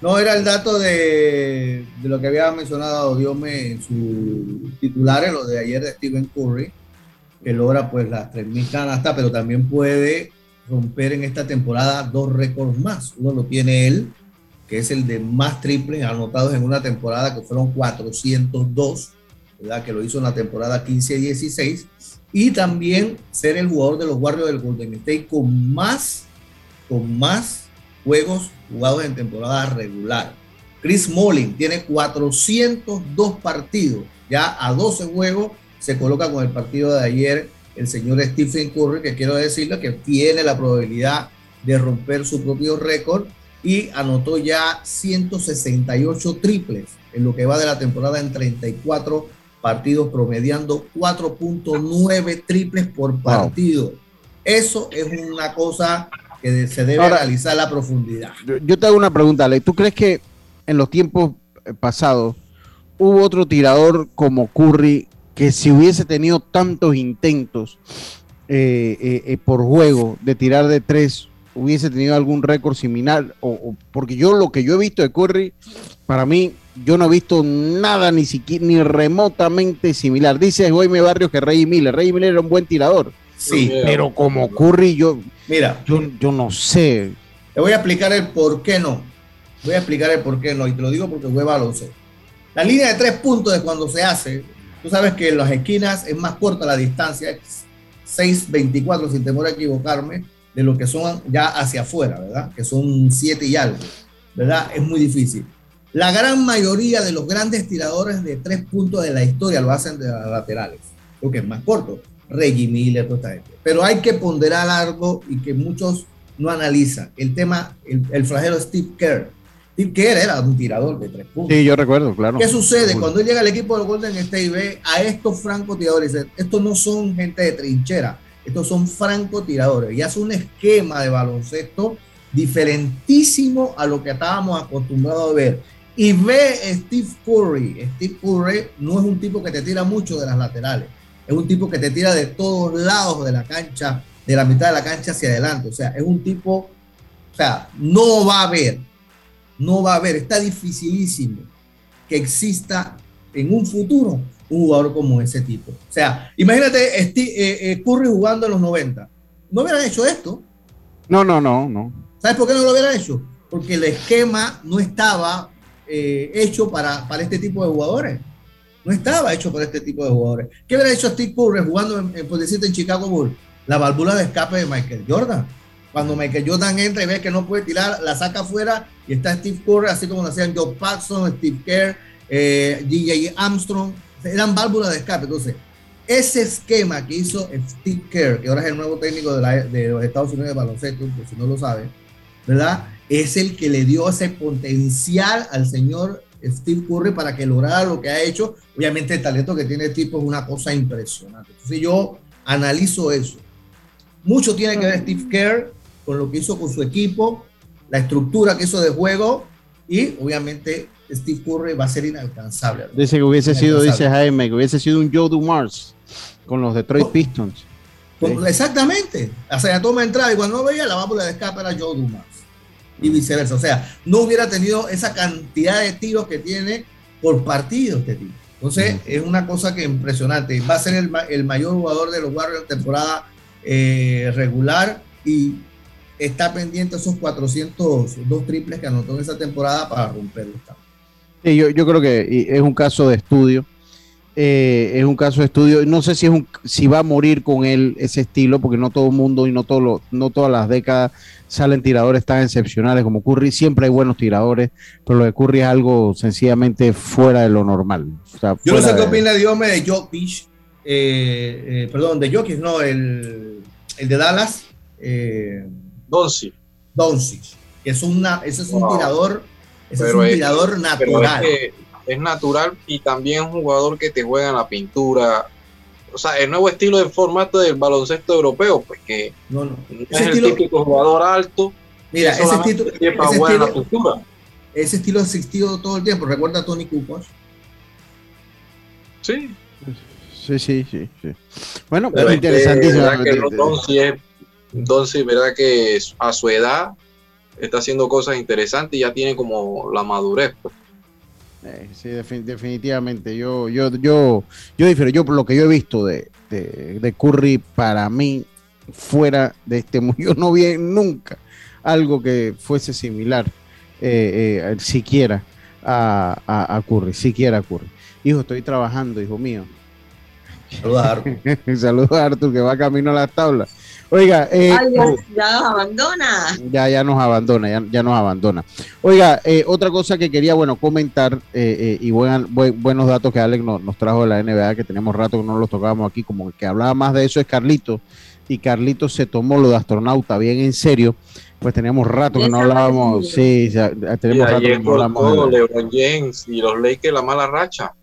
No, era el dato de, de lo que había mencionado Diome en sus titulares, lo de ayer de Stephen Curry, que logra pues las 3.000 canastas, pero también puede romper en esta temporada dos récords más. Uno lo tiene él, que es el de más triples anotados en una temporada, que fueron 402, ¿verdad? que lo hizo en la temporada 15-16. Y también ser el jugador de los Warriors del Golden State con más, con más juegos jugados en temporada regular. Chris Mullin tiene 402 partidos, ya a 12 juegos se coloca con el partido de ayer el señor Stephen Curry, que quiero decirle que tiene la probabilidad de romper su propio récord y anotó ya 168 triples en lo que va de la temporada en 34 partidos, promediando 4.9 triples por partido. Eso es una cosa que se debe Ahora- analizar a la profundidad. Yo, yo te hago una pregunta, Ale. ¿Tú crees que en los tiempos eh, pasados hubo otro tirador como Curry que si hubiese tenido tantos intentos eh, eh, eh, por juego de tirar de tres, hubiese tenido algún récord similar? O, o- porque yo lo que yo he visto de Curry, para mí, yo no he visto nada ni siquiera ni remotamente similar. Dice Jaime Barrios que Rey Miller. Rey Miller era un buen tirador. Sí. Pero como Curry, yo, Mira, yo, yo no sé. Te voy a explicar el por qué no. Voy a explicar el por qué no. Y te lo digo porque fue baloncesto. La línea de tres puntos de cuando se hace, tú sabes que en las esquinas es más corta la distancia, es 6.24 sin temor a equivocarme, de lo que son ya hacia afuera, ¿verdad? Que son 7 y algo, ¿verdad? Es muy difícil. La gran mayoría de los grandes tiradores de tres puntos de la historia lo hacen de las laterales, lo que es más corto. Reggie Miller, toda esta gente. Pero hay que ponderar algo y que muchos no analizan. El tema, el, el flagelo Steve Kerr. Steve Kerr era un tirador de tres puntos. Sí, yo recuerdo, claro. ¿Qué sucede? Cuando él llega al equipo de Golden State y ve a estos francotiradores, estos no son gente de trinchera, estos son francotiradores. Y hace un esquema de baloncesto diferentísimo a lo que estábamos acostumbrados a ver. Y ve Steve Curry. Steve Curry no es un tipo que te tira mucho de las laterales, es un tipo que te tira de todos lados de la cancha, de la mitad de la cancha hacia adelante. O sea, es un tipo, o sea, no va a haber, no va a haber, está dificilísimo que exista en un futuro un jugador como ese tipo. O sea, imagínate Steve- eh, eh, Curry jugando en los 90. No hubieran hecho esto. No, no, no, no. ¿Sabes por qué no lo hubieran hecho? Porque el esquema no estaba eh, hecho para, para este tipo de jugadores. No estaba hecho para este tipo de jugadores. ¿Qué hubiera hecho Steve Curry jugando en, en, por decirte, en Chicago Bulls? La válvula de escape de Michael Jordan. Cuando Michael Jordan entra y ve que no puede tirar, la saca afuera y está Steve Curry, así como lo hacían Joe Paxson, Steve Kerr, eh, DJ Armstrong. Eran válvulas de escape. Entonces, ese esquema que hizo Steve Kerr, que ahora es el nuevo técnico de, la- de los Estados Unidos de baloncesto, por si no lo saben, ¿verdad? Es el que le dio ese potencial al señor Steve Curry para que lograra lo que ha hecho. Obviamente el talento que tiene el tipo es una cosa impresionante. Entonces yo analizo eso. Mucho tiene que ver Steve Kerr con lo que hizo con su equipo, la estructura que hizo de juego y obviamente Steve Curry va a ser inalcanzable. Dice que hubiese sido, dice. Jaime, que hubiese sido un Joe Dumars con los Detroit Pistons. Con- Exactamente. O sea, toma entrada y cuando no veía la válvula de escape era Joe Dumas. Y viceversa. O sea, no hubiera tenido esa cantidad de tiros que tiene por partido este tipo. Entonces, es una cosa que impresionante. Va a ser el, ma- el mayor jugador de los Warriors en temporada eh, regular y está pendiente esos 402 triples que anotó en esa temporada para romperlo. Sí, yo, yo creo que es un caso de estudio. Eh, es un caso de estudio. No sé si es un, si va a morir con él ese estilo, porque no todo el mundo y no todo lo- no todas las décadas salen tiradores tan excepcionales como Curry. Siempre hay buenos tiradores, pero lo de Curry es algo sencillamente fuera de lo normal. O sea, Yo no sé qué de- opina Diome de Jokic, eh, eh, perdón, de Jokic, no, el, el de Dallas. Eh, Doncic. Doncic, es, una, ese es un tirador, ese es Pero un es- tirador pero natural. Es, que es natural y también un jugador que te juega en la pintura. O sea, el nuevo estilo de formato del baloncesto europeo, pues que no, no. es Ese el estilo- típico jugador alto. Mira, ese estilo, ese jugar en la estilo- pintura. ese estilo ha existido todo el tiempo. Recuerda a Tony Kukoc. Sí. Sí, sí, sí. sí. Bueno, Pero pero es que, interesantísimo. verdad que es- verdad que a su edad está haciendo cosas interesantes y ya tiene como la madurez. pues. Eh, sí, defin- definitivamente. Yo, yo, yo, yo difiero. Yo por lo que yo he visto de, de, de Curry, para mí, fuera de este mundo, yo no vi nunca algo que fuese similar, eh, eh, siquiera a, a, a Curry, siquiera a Curry. Hijo, estoy trabajando, hijo mío. Saludos a Arthur. Saludos a Arthur, que va camino a las tablas. Oiga, eh, Ay, ya, ya nos abandona. ya, ya nos abandona, ya, ya nos abandona. Oiga, eh, otra cosa que quería, bueno, comentar eh, eh, y buen- buen- buenos datos que Alex nos, nos trajo de la NBA, que tenemos rato que no los tocábamos aquí, como que hablaba más de eso es Carlito, y Carlito se tomó lo de astronauta bien en serio, pues teníamos rato que no hablábamos, sí, ya- ya Y tenemos rato que no hablamos de- LeBron James y los Lakers la mala racha.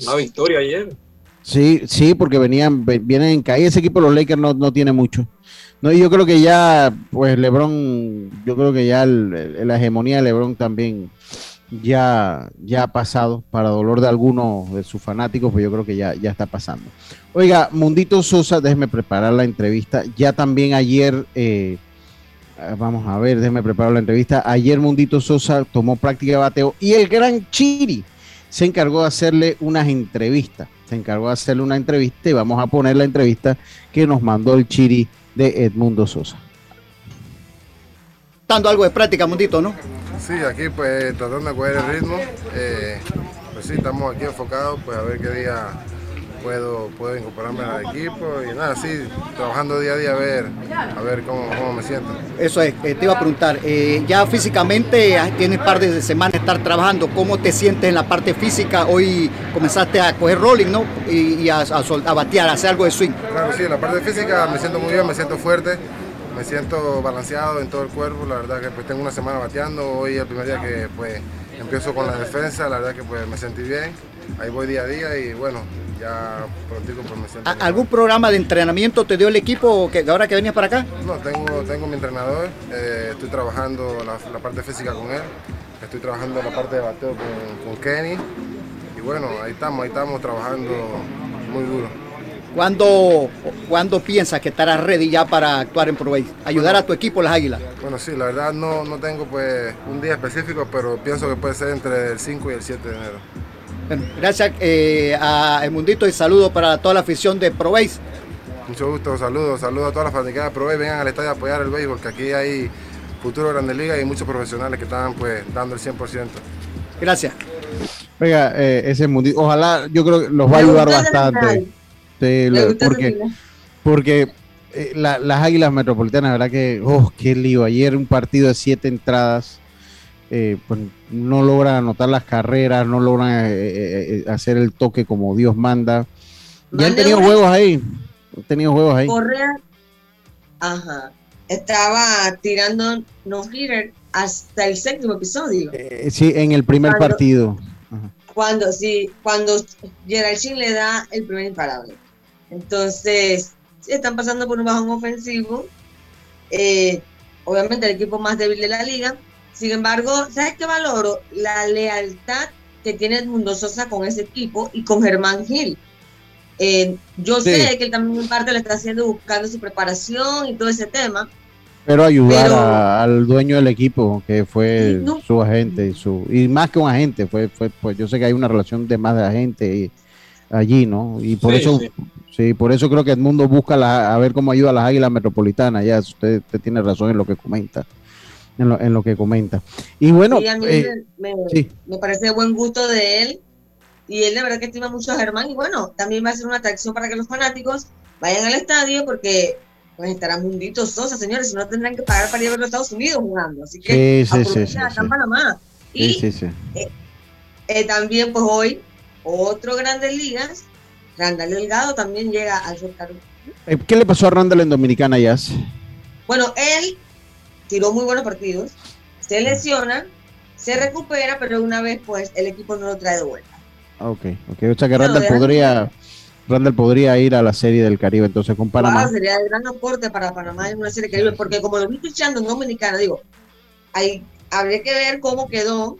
Una victoria ayer. Sí, sí, porque venían, ve- vienen en caída. Ese equipo los Lakers no, no tiene mucho. No, y yo creo que ya, pues LeBron, yo creo que ya la hegemonía de LeBron también ya, ya ha pasado para dolor de algunos de sus fanáticos, pues yo creo que ya, ya está pasando. Oiga, Mundito Sosa, déjeme preparar la entrevista. Ya también ayer, eh, ah, vamos a ver, déjeme preparar la entrevista. Ayer Mundito Sosa tomó práctica de bateo y el gran Chiri se encargó de hacerle unas entrevistas. Se encargó de hacerle una entrevista y vamos a poner la entrevista que nos mandó el Chiri de Edmundo Sosa. Dando algo de práctica, Mundito, ¿no? Sí, aquí pues tratando de coger el ritmo. Eh, pues sí, estamos aquí enfocados, pues a ver qué día puedo, puedo incorporarme al equipo y nada, sí, trabajando día a día a ver, a ver cómo, cómo me siento. Eso es, eh, te iba a preguntar, eh, ya físicamente ah, tienes par de semanas de estar trabajando, ¿cómo te sientes en la parte física? Hoy comenzaste a coger rolling, ¿no? Y, y a, a sol- a batear, a hacer algo de swing. Claro, sí, en la parte física me siento muy bien, me siento fuerte, me siento balanceado en todo el cuerpo, la verdad que pues tengo una semana bateando, hoy es el primer día que pues empiezo con la defensa, la verdad que pues me sentí bien, ahí voy día a día y bueno, ya me siento ¿A- ¿Algún programa de entrenamiento te dio el equipo que ahora que venías para acá? No, tengo, tengo mi entrenador, eh, estoy trabajando la, la parte física con él, estoy trabajando la parte de bateo con, con Kenny y bueno, ahí estamos, ahí estamos trabajando muy duro. ¿Cuándo, ¿Cuándo piensas que estarás ready ya para actuar en Pro Base? Ayudar a tu equipo, las Águilas. Bueno, sí, la verdad no, no tengo pues un día específico, pero pienso que puede ser entre el 5 y el 7 de enero. Bueno, gracias eh, a El Mundito y saludos para toda la afición de Pro Base. Mucho gusto, saludos, saludos a todas las fanaticas de Pro Bay, vengan al estadio a apoyar el béisbol, que aquí hay futuro Grandes Ligas y muchos profesionales que están pues dando el 100%. Gracias. Oiga, eh, ese Mundito, ojalá, yo creo que los va a ayudar bastante. Sí, lo- porque eh, la- las Águilas Metropolitanas, la verdad que, oh, qué lío. Ayer un partido de siete entradas, eh, pues no logran anotar las carreras, no logran eh, eh, eh, hacer el toque como Dios manda. Ya han tenido una- juegos ahí, han tenido juegos ahí. Correa, ajá, estaba tirando no hitter hasta el séptimo episodio. Eh, sí, en el primer Cuando- partido. Cuando sí, cuando Gerald Chin le da el primer imparable. Entonces, sí, están pasando por un bajón ofensivo. Eh, obviamente el equipo más débil de la liga. Sin embargo, ¿sabes qué valoro? La lealtad que tiene Edmundo Sosa con ese equipo y con Germán Gil. Eh, yo Sí. sé que él también en parte lo está haciendo buscando su preparación y todo ese tema. Pero ayudar Pero- a- al dueño del equipo, que fue no. su agente, y su y más que un agente, fue, fue, pues yo sé que hay una relación de más de agente y- allí, ¿no? Y por Sí, eso, sí. sí. por eso creo que el mundo busca la- a ver cómo ayuda a las águilas metropolitanas. Ya usted, usted tiene razón en lo que comenta, en lo, en lo que comenta. Y bueno, Sí, a mí eh, me, me- sí. me parece de buen gusto de él. Y él de verdad que estima mucho a Germán. Y bueno, también va a ser una atracción para que los fanáticos vayan al estadio porque pues estará Mundito Sosa, señores. Si no tendrán que pagar para ir a los Estados Unidos jugando. Así que Sí, sí, sí, acá en Panamá. Y sí, sí, sí. eh, también pues hoy otro Grandes Ligas. Randall Delgado también llega al Carolina. Eh, ¿Qué le pasó a Randall en Dominicana, Jazz? Bueno, él tiró muy buenos partidos, se lesiona, se recupera, pero una vez pues el equipo no lo trae de vuelta. Ah, Ok, ok. O sea que Randall podría, Randall podría ir a la serie del Caribe entonces con Panamá. Wow, sería de gran aporte para Panamá en una serie Caribe, porque como lo vi pichando en Dominicana, digo, hay, habría que ver cómo quedó,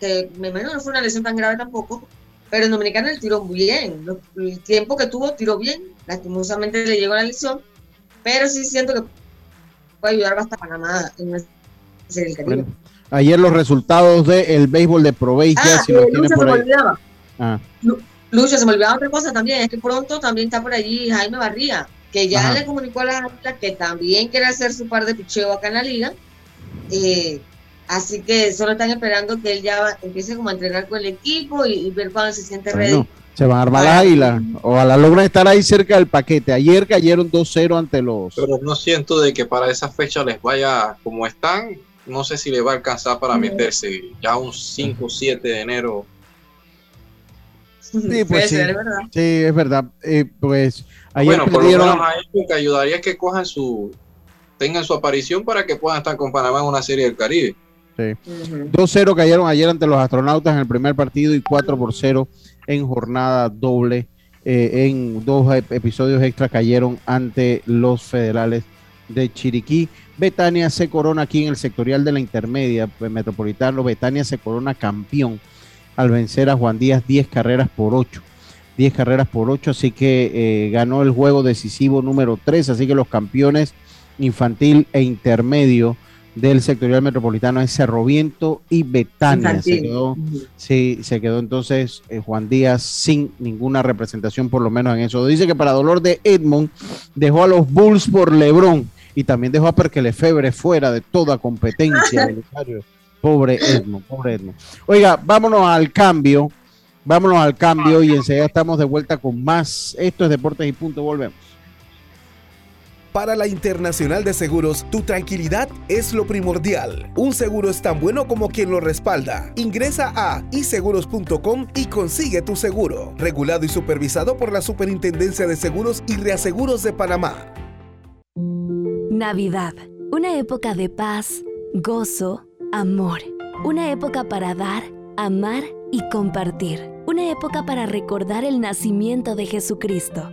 que me imagino no fue una lesión tan grave tampoco, pero en Dominicana él tiró muy bien, el tiempo que tuvo tiró bien, lastimosamente le llegó la lesión, pero sí siento que puede ayudar bastante a Panamá en Caribe. Bueno, ayer los resultados del béisbol de Pro Base, ah, si tiene Lucho, se por me ahí. olvidaba. Ah, Lucho, se me olvidaba otra cosa también, es que pronto también está por allí Jaime Barría, que ya Ajá. le comunicó a la Águilas que también quiere hacer su par de picheo acá en la liga. Eh, así que solo están esperando que él ya va- empiece como a entrenar con el equipo y, y ver cuándo se siente ready. bueno, se van a armar las águilas. Ojalá logran estar ahí cerca del paquete. Ayer cayeron 2-0 ante los. Pero no siento de que para esa fecha les vaya como están. No sé si les va a alcanzar para meterse ya un 5 o 7 de enero. Sí, Puede pues sí. ser, es verdad. Sí, es verdad. Eh, pues ayer bueno, por lo perdieron. menos a ellos lo que ayudaría que cojan su tengan su aparición para que puedan estar con Panamá en una serie del Caribe. Sí. 2-0 cayeron ayer ante los astronautas en el primer partido y 4 por 0 en jornada doble eh, en dos ep- episodios extra cayeron ante los federales de Chiriquí. Betania se corona aquí en el sectorial de la intermedia pues, metropolitano. Betania se corona campeón al vencer a Juan Díaz 10 carreras por 8. 10 carreras por 8, así que eh, ganó el juego decisivo número 3, así que los campeones infantil e intermedio del sectorial metropolitano es Cerro Viento y Betania. Se quedó, sí, se quedó entonces eh, Juan Díaz sin ninguna representación, por lo menos en eso. Dice que para dolor de Edmond dejó a los Bulls por Lebron y también dejó a Perkele Febre fuera de toda competencia. Pobre Edmond, pobre Edmond. Oiga, vámonos al cambio. Vámonos al cambio y enseguida estamos de vuelta con más. Esto es Deportes y Punto. Volvemos. Para la Internacional de Seguros, tu tranquilidad es lo primordial. Un seguro es tan bueno como quien lo respalda. Ingresa a iseguros.com y consigue tu seguro. Regulado y supervisado por la Superintendencia de Seguros y Reaseguros de Panamá. Navidad, una época de paz, gozo, amor. Una época para dar, amar y compartir. Una época para recordar el nacimiento de Jesucristo,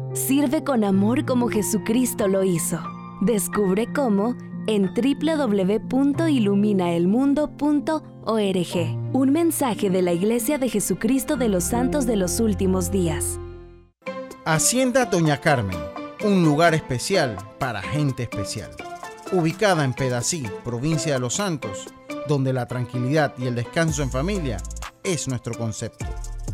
Sirve con amor como Jesucristo lo hizo. Descubre cómo en www.iluminaelmundo.org. Un mensaje de la Iglesia de Jesucristo de los Santos de los Últimos Días. Hacienda Doña Carmen, un lugar especial para gente especial. Ubicada en Pedací, provincia de Los Santos, donde la tranquilidad y el descanso en familia es nuestro concepto.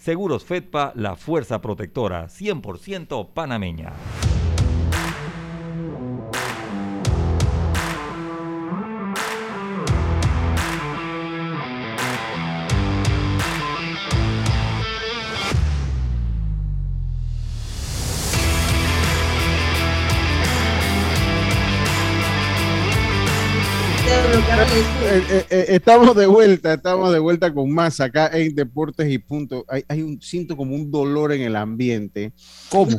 Seguros Fedpa, la fuerza protectora 100% panameña. Eh, eh, eh, estamos de vuelta, estamos de vuelta con más acá en Deportes y Punto. Hay, hay un siento como un dolor en el ambiente. ¿Cómo?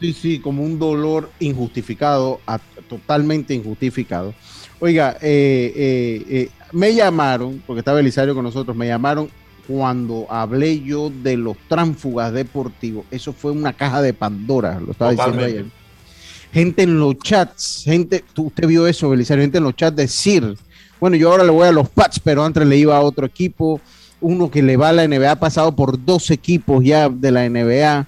Sí, sí, como un dolor injustificado, a- totalmente injustificado. Oiga, eh, me llamaron, porque estaba Elisario con nosotros, me llamaron cuando hablé yo de los tránfugas deportivos. Eso fue una caja de Pandora, lo estaba diciendo ayer gente en los chats, gente, tú, usted vio eso, Belisario, gente en los chats decir, bueno, yo ahora le voy a los Pats, pero antes le iba a otro equipo, uno que le va a la NBA, ha pasado por dos equipos ya de la NBA,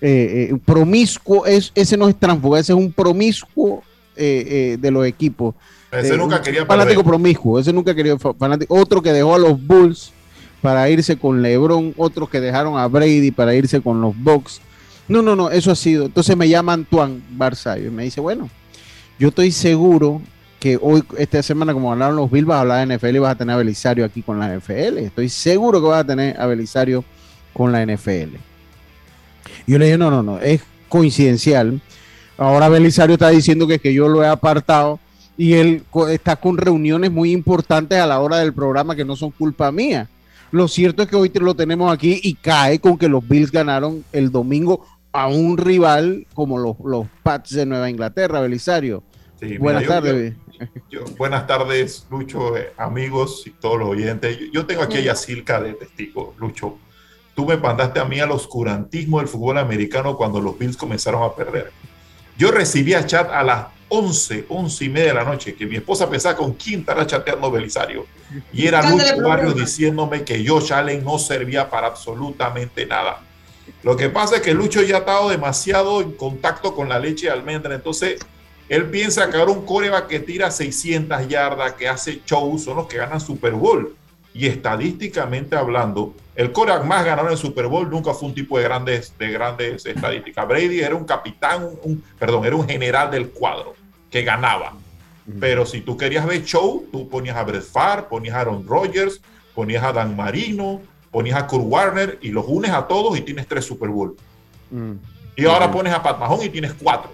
eh, eh, promiscuo, es, ese no es tránsfuga, ese es un promiscuo eh, eh, de los equipos. Ese nunca un quería Fanático perder. promiscuo, ese nunca quería fa- fanático, otro que dejó a los Bulls para irse con LeBron, otros que dejaron a Brady para irse con los Bucks. No, no, no, eso ha sido. Entonces me llama Antoine Barzallo y me dice, bueno, yo estoy seguro que hoy, esta semana, como hablaron los Bills, vas a hablar de NFL y vas a tener a Belisario aquí con la NFL. Estoy seguro que vas a tener a Belisario con la NFL. Yo le dije, no, no, no, es coincidencial. Ahora Belisario está diciendo que, que yo lo he apartado y él está con reuniones muy importantes a la hora del programa que no son culpa mía. Lo cierto es que hoy lo tenemos aquí y cae con que los Bills ganaron el domingo a un rival como los, los Pats de Nueva Inglaterra, Belisario. Sí, Buenas yo- tardes. Yo- buenas tardes, Lucho, eh, amigos y todos los oyentes. Yo, yo tengo aquí a Yacirca de testigo, Lucho. Tú me mandaste a mí al oscurantismo del fútbol americano cuando los Bills comenzaron a perder. Yo recibía chat a las 11, 11 y media de la noche, que mi esposa pensaba con quién estará chateando Belisario. Y era Lucho Barrios diciéndome que Josh Allen no servía para absolutamente nada. Lo que pasa es que Lucho ya ha estado demasiado en contacto con la leche de almendra, entonces él piensa que ahora un coreback que tira 600 yardas, que hace shows, son los que ganan Super Bowl. Y estadísticamente hablando, el coreback más ganador en Super Bowl nunca fue un tipo de grandes, de grandes estadísticas. Brady era un capitán, un, perdón, era un general del cuadro que ganaba. Pero si tú querías ver show, tú ponías a Brett Favre, ponías a Aaron Rodgers, ponías a Dan Marino, ponías a Kurt Warner y los unes a todos y tienes tres Super Bowl. Y ahora pones a Pat Mahomes y tienes cuatro.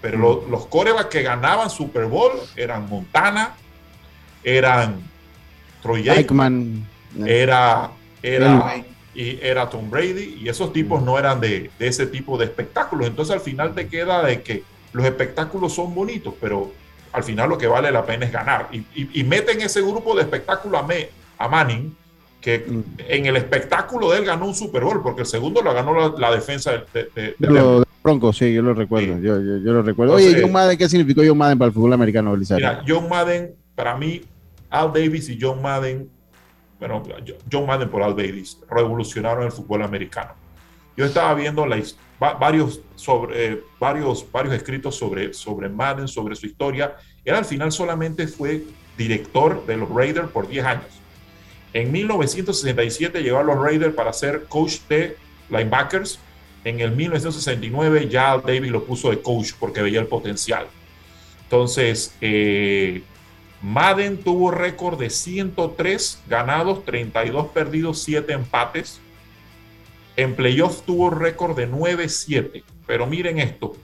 Pero lo- los corebacks que ganaban Super Bowl eran Montana, eran Troy Aikman, era, era, y era Tom Brady, y esos tipos no eran de, de ese tipo de espectáculos. Entonces al final te queda de que los espectáculos son bonitos, pero al final lo que vale la pena es ganar. Y, y, y meten ese grupo de espectáculo a, Me- a Manning, que en el espectáculo de él ganó un Super Bowl, porque el segundo lo ganó la, la defensa de, de- de- de Lo de Broncos, sí, yo lo recuerdo. Yo, yo- yo lo recuerdo. Oye, Entonces- John Madden, ¿qué significó John Madden para el fútbol americano, Belisario? Mira, John Madden, para mí, Al Davis y John Madden, bueno, John Madden por Al Davis, revolucionaron el fútbol americano. Yo estaba viendo la varios, sobre, eh, varios, varios escritos sobre, sobre Madden, sobre su historia. Él al final solamente fue director de los Raiders por 10 años. En 1967 llegó a los Raiders para ser coach de linebackers. En el 1969 ya Davis lo puso de coach porque veía el potencial. Entonces, eh, Madden tuvo récord de 103 ganados, 32 perdidos, 7 empates en playoff tuvo récord de 9-7. Pero miren esto,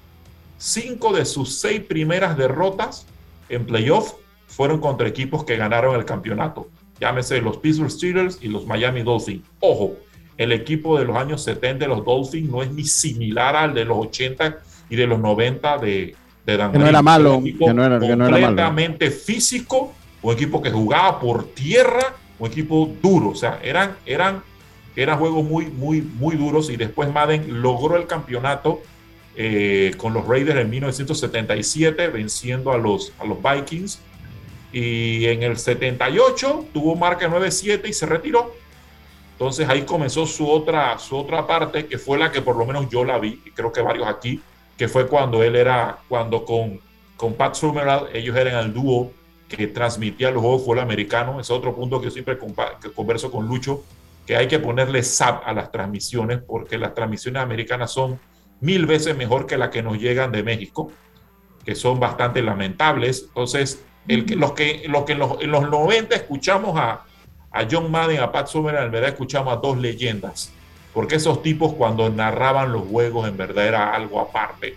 cinco de sus seis primeras derrotas en playoff fueron contra equipos que ganaron el campeonato. Llámese los Pittsburgh Steelers y los Miami Dolphins. Ojo, el equipo de los años 70 de los Dolphins no es ni similar al de los 80 y de los 90 de, de Dan Que no era malo, que no era- que no era malo. completamente físico, un equipo que jugaba por tierra, un equipo duro. O sea, eran, eran, eran juegos muy, muy, muy duros. Y después Madden logró el campeonato eh, con los Raiders en 1977, venciendo a los, a los Vikings. Y en el 78 tuvo marca 9-7 y se retiró. Entonces ahí comenzó su otra, su otra parte, que fue la que por lo menos yo la vi, y creo que varios aquí, que fue cuando él era, cuando con, con Pat Summerall, ellos eran el dúo que transmitía los juegos fútbol americano. Es otro punto que yo siempre que converso con Lucho, que hay que ponerle SAP a las transmisiones, porque las transmisiones americanas son mil veces mejor que las que nos llegan de México, que son bastante lamentables. Entonces, el los que, los que en, los, en los 90 escuchamos a, a John Madden, a Pat Summerall, en verdad escuchamos a dos leyendas, porque esos tipos cuando narraban los juegos en verdad era algo aparte.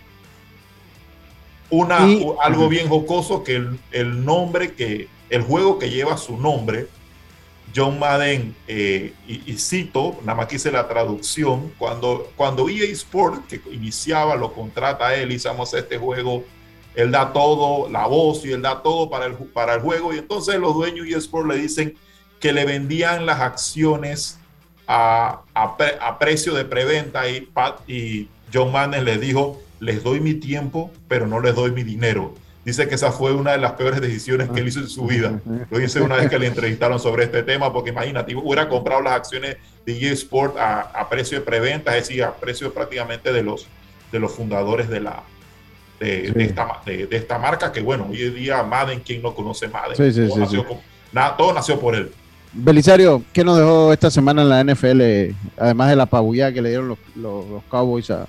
Una, Y- algo bien jocoso que el, el nombre que, el juego que lleva su nombre, John Madden, eh, y, y cito, nada más que hice la traducción, cuando, cuando EA Sport, que iniciaba, lo contrata a él, hicimos este juego, él da todo, la voz y él da todo para el, para el juego, y entonces los dueños de EA Sport le dicen que le vendían las acciones a, pre- a precio de preventa y, Pat, y John Madden les dijo, les doy mi tiempo, pero no les doy mi dinero. Dice que esa fue una de las peores decisiones que él hizo en su vida. Lo dice una vez que le entrevistaron sobre este tema, porque imagínate, hubiera comprado las acciones de EA Sport a, a precio de preventa, es decir, a precio prácticamente de los, de los fundadores de, la, de, de esta, de, de esta marca, que bueno, hoy en día Madden, ¿quién no conoce Madden? Sí, sí, todo, sí, nació con- todo nació por él. Belisario, ¿qué nos dejó esta semana en la NFL? Además de la pabullada que le dieron los, los- los Cowboys a-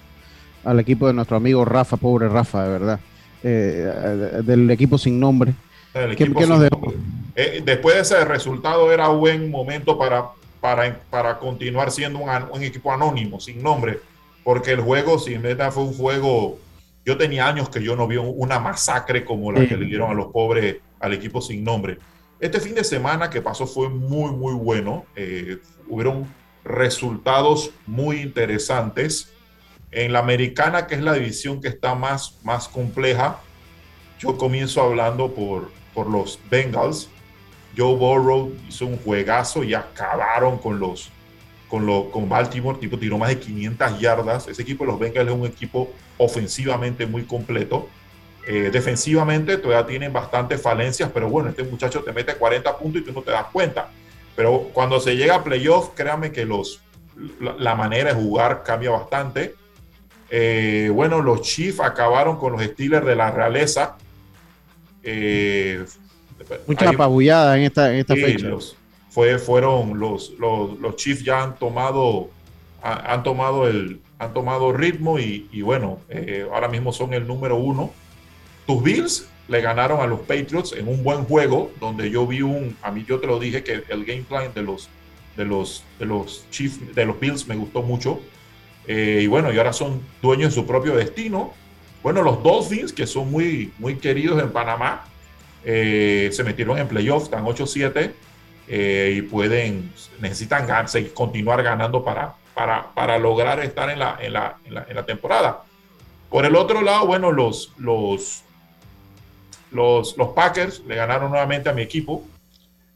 al equipo de nuestro amigo Rafa, pobre Rafa, de verdad. Eh, del equipo sin nombre. ¿Qué, equipo qué nos dejó? nombre. Eh, después de ese resultado era un buen momento para, para, para continuar siendo un equipo anónimo, sin nombre, porque el juego, sin meta, fue un juego, yo tenía años que yo no vi una masacre como la que le dieron a los pobres, al equipo sin nombre. Este fin de semana que pasó fue muy, muy bueno. Eh, hubieron resultados muy interesantes. En la americana, que es la división que está más, más compleja, yo comienzo hablando por, por los Bengals. Joe Burrow hizo un juegazo y acabaron con los con, lo, con Baltimore, tipo tiró más de 500 yardas. Ese equipo de los Bengals es un equipo ofensivamente muy completo. Eh, defensivamente todavía tienen bastantes falencias, pero bueno, este muchacho te mete 40 puntos y tú no te das cuenta. Pero cuando se llega a playoff, créanme que los, la, la manera de jugar cambia bastante. Eh, bueno, los Chiefs acabaron con los Steelers de la realeza. Eh, Mucha hay- pabullada en esta, en esta fecha. los- fue, fueron los, los, Chiefs ya han tomado, ha- han tomado, el, han tomado ritmo y, y bueno, eh, ahora mismo son el número uno. Tus Bills le ganaron a los Patriots en un buen juego, donde yo vi un, a mí yo te lo dije que el game plan de los, de los, de los Chiefs, de los Bills me gustó mucho. Eh, y bueno, y ahora son dueños de su propio destino. Bueno, los Dolphins, que son muy, muy queridos en Panamá, eh, se metieron en playoffs, están 8-7 eh, y pueden, necesitan gan- continuar ganando para, para, para lograr estar en la, en, la, en, la, en la temporada. Por el otro lado, bueno, los, los, los, los Packers le ganaron nuevamente a mi equipo.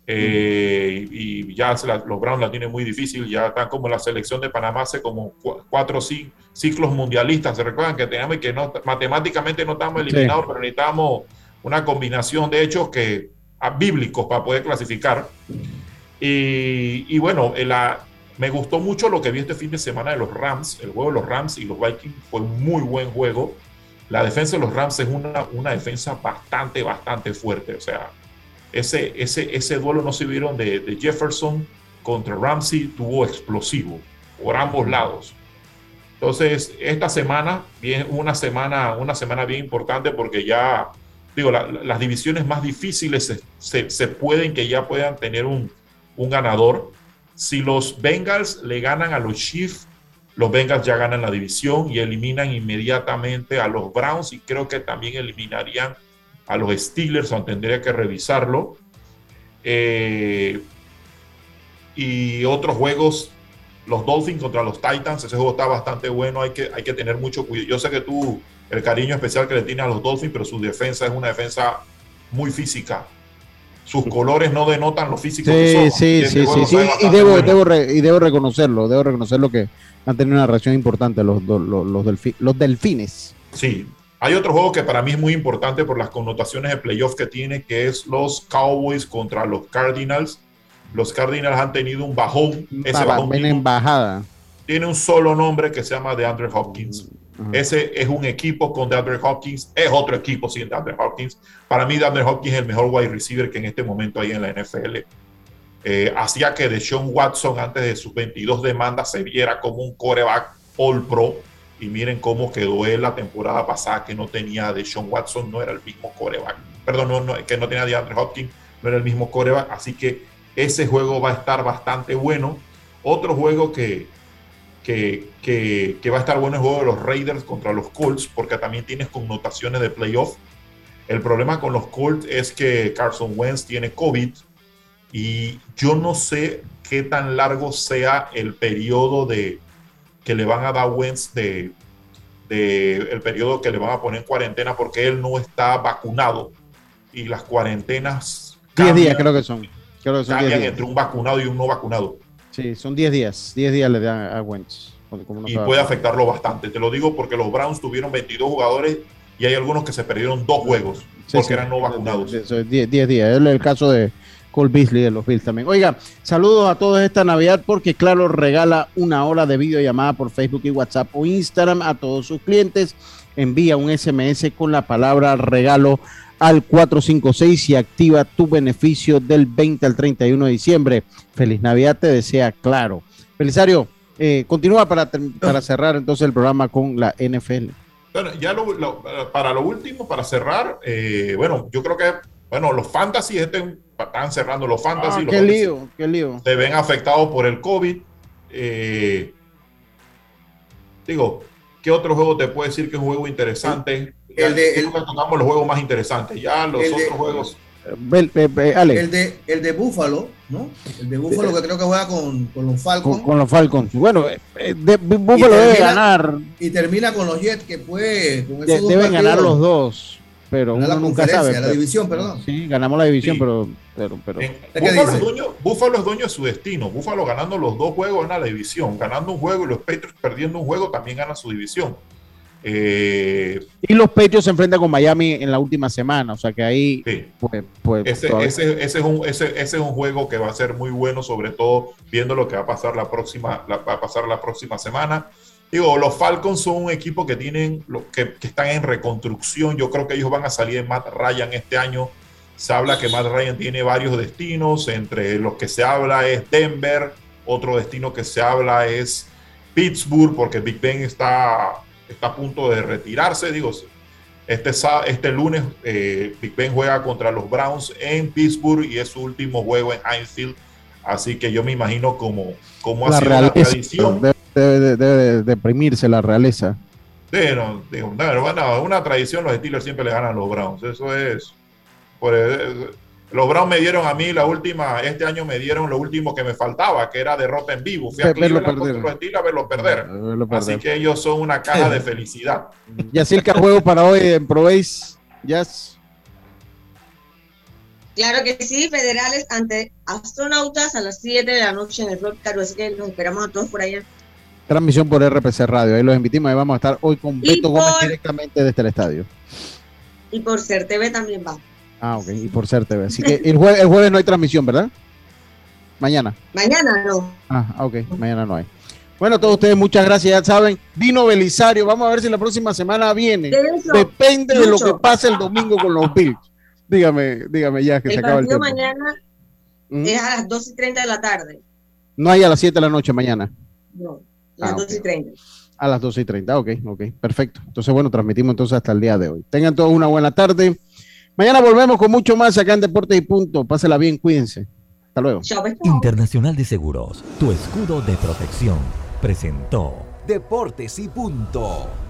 eh, y ya la- los Browns la tienen muy difícil, ya están como la selección de Panamá hace como cu- cuatro ciclos mundialistas. Se recuerdan que teníamos que no, matemáticamente no estamos Sí. eliminados, pero necesitamos una combinación de hechos que bíblicos para poder clasificar. Y, bueno, en la- me gustó mucho lo que vi este fin de semana de los Rams. El juego de los Rams y los Vikings fue un muy buen juego. La defensa de los Rams es una, una defensa bastante, bastante fuerte. O sea, ese, ese, ese duelo no se vieron de, de Jefferson contra Ramsey, tuvo explosivo por ambos lados. Entonces, esta semana, bien, una semana, una semana bien importante porque ya, digo, la- la- las divisiones más difíciles se, pueden que ya puedan tener un, un ganador. Si los Bengals le ganan a los Chiefs, Los Bengals ya ganan la división y eliminan inmediatamente a los Browns y creo que también eliminarían a los Steelers, aunque tendría que revisarlo. Eh, y otros juegos, los Dolphins contra los Titans, ese juego está bastante bueno, hay que, hay que tener mucho cuidado. Yo sé que tú, el cariño especial que le tienes a los Dolphins, pero su defensa es una defensa muy física. Sus colores no denotan lo físico que Sí, son. sí, Y sí, Y debo, bueno. debo, re- y debo reconocerlo, debo reconocerlo que han tenido una reacción importante los, los, los, delfi- los delfines. Sí. Hay otro juego que para mí es muy importante por las connotaciones de playoff que tiene, que es los Cowboys contra los Cardinals. Los Cardinals han tenido un bajón. Ese bajón en bajada. tiene un solo nombre que se llama DeAndre Hopkins. Ese es un equipo con DeAndre Hopkins, es otro equipo sin DeAndre Hopkins. Para mí, DeAndre Hopkins es el mejor wide receiver que en este momento hay en la NFL. Eh, hacía que Deshaun Watson, antes de sus 22 demandas, se viera como un coreback all pro. Y miren cómo quedó él la temporada pasada, que no tenía Deshaun Watson, no era el mismo coreback. Perdón, no, no, que no tenía DeAndre Hopkins, no era el mismo coreback. Así que ese juego va a estar bastante bueno. Otro juego que, que, que- que va a estar bueno el juego de los Raiders contra los Colts, porque también tienes connotaciones de playoff. El problema con los Colts es que Carson Wentz tiene COVID y yo no sé qué tan largo sea el periodo de que le van a dar Wentz de, de el periodo que le van a poner en cuarentena porque él no está vacunado y las cuarentenas 10 días creo que son. Creo que son 10 cambian días. entre un vacunado y un no vacunado Sí, son 10 días. 10 días le dan a Wentz. y puede afectarlo bastante. Te lo digo porque los Browns tuvieron 22 jugadores y hay algunos que se perdieron dos juegos Sí, porque sí. eran no vacunados. Eso es 10 10 días. Es el caso de Cole Beasley de los Bills también. Oiga, saludos a todos esta Navidad porque Claro regala una hora de videollamada por Facebook y WhatsApp o Instagram a todos sus clientes. Envía un SMS con la palabra regalo al 456 y activa tu beneficio del 20 al 31 de diciembre. Feliz Navidad te desea Claro. Belisario, eh, continúa para, para cerrar entonces el programa con la NFL. Bueno, ya lo- lo- para lo último, para cerrar, eh, bueno, yo creo que, bueno, los fantasy este, están cerrando los fantasy. Ah, los qué lío, qué lío. Se ven afectados por el COVID. Eh, digo, ¿qué otro juego te puedo decir que es un juego interesante? El de- que tocamos los juegos más interesantes. Ya los El de- otros juegos. Bel- eh, eh, Ale. El de, el de Búfalo, ¿no? El de Búfalo que creo que juega con, con los Falcons. con, con los Falcons. Bueno, eh, eh, Buffalo debe ganar. Y termina con los Jets que puede. Con esos dos deben ganar los dos, pero Ganar uno la nunca sabe. la pero- división, perdón. Sí, ganamos la división, Sí. pero, pero, pero. Búfalo es, dueño, Búfalo es dueño de su destino. Búfalo ganando los dos juegos gana la división. Ganando un juego y los Patriots perdiendo un juego también gana su división. Eh, Y los Patriots se enfrentan con Miami en la última semana, o sea que ahí, pues, pues Ese, todavía- ese, ese es un, ese, es un juego que va a ser muy bueno, sobre todo viendo lo que va a pasar la próxima, la- va a pasar la próxima semana. Digo, los Falcons son un equipo que tienen, que, que están en reconstrucción. Yo creo que ellos van a salir de Matt Ryan este año. Se habla que Matt Ryan tiene varios destinos, entre los que se habla es Denver, otro destino que se habla es Pittsburgh, porque Big Ben está, está a punto de retirarse. Digo, este, este lunes eh, Big Ben juega contra los Browns en Pittsburgh y es su último juego en Heinz Field. Así que yo me imagino como, como ha la sido la realeza tradición. debe, debe- debe de deprimirse la realeza. Bueno, digo, no, bueno, una tradición, los Steelers siempre le ganan a los Browns. Eso es. por- los Browns me dieron a mí la última, este año me dieron lo último que me faltaba, que era derrota en vivo. Fui a Ve- verlo perder. los a verlo perder. Verlo Así perder. que ellos son una caja de felicidad. Yacirca, juego para hoy en Probéis. Jazz. Claro que sí, federales ante astronautas a las 7 de la noche en el Rock Caro, así que nos esperamos a todos por allá. Transmisión por RPC Radio. Ahí los invitamos. Ahí vamos a estar hoy con Y Beto Gómez directamente desde el estadio. Y por Ser TV también va. Ah, ok. Y por ser TV. Así que el, jue- el jueves no hay transmisión, ¿verdad? Mañana. Mañana no. Ah, ok, mañana no hay. Bueno, todos ustedes, muchas gracias, ya saben. Dino Belisario, vamos a ver si la próxima semana viene. De eso, Depende de lo que pase el domingo con los Bills. Dígame, dígame ya que se acaba el partido tiempo. mañana Mm. es a las 2 y 30 de la tarde. No hay a las 7 de la noche mañana, No, las Ah, 2 y 30. a las 12 y 30. Ok, ok, perfecto. Entonces, bueno, transmitimos entonces hasta el día de hoy. Tengan todos una buena tarde. Mañana volvemos con mucho más acá en Deportes y Punto. Pásela bien, cuídense. Hasta luego. Internacional de Seguros, tu escudo de protección, presentó Deportes y punto.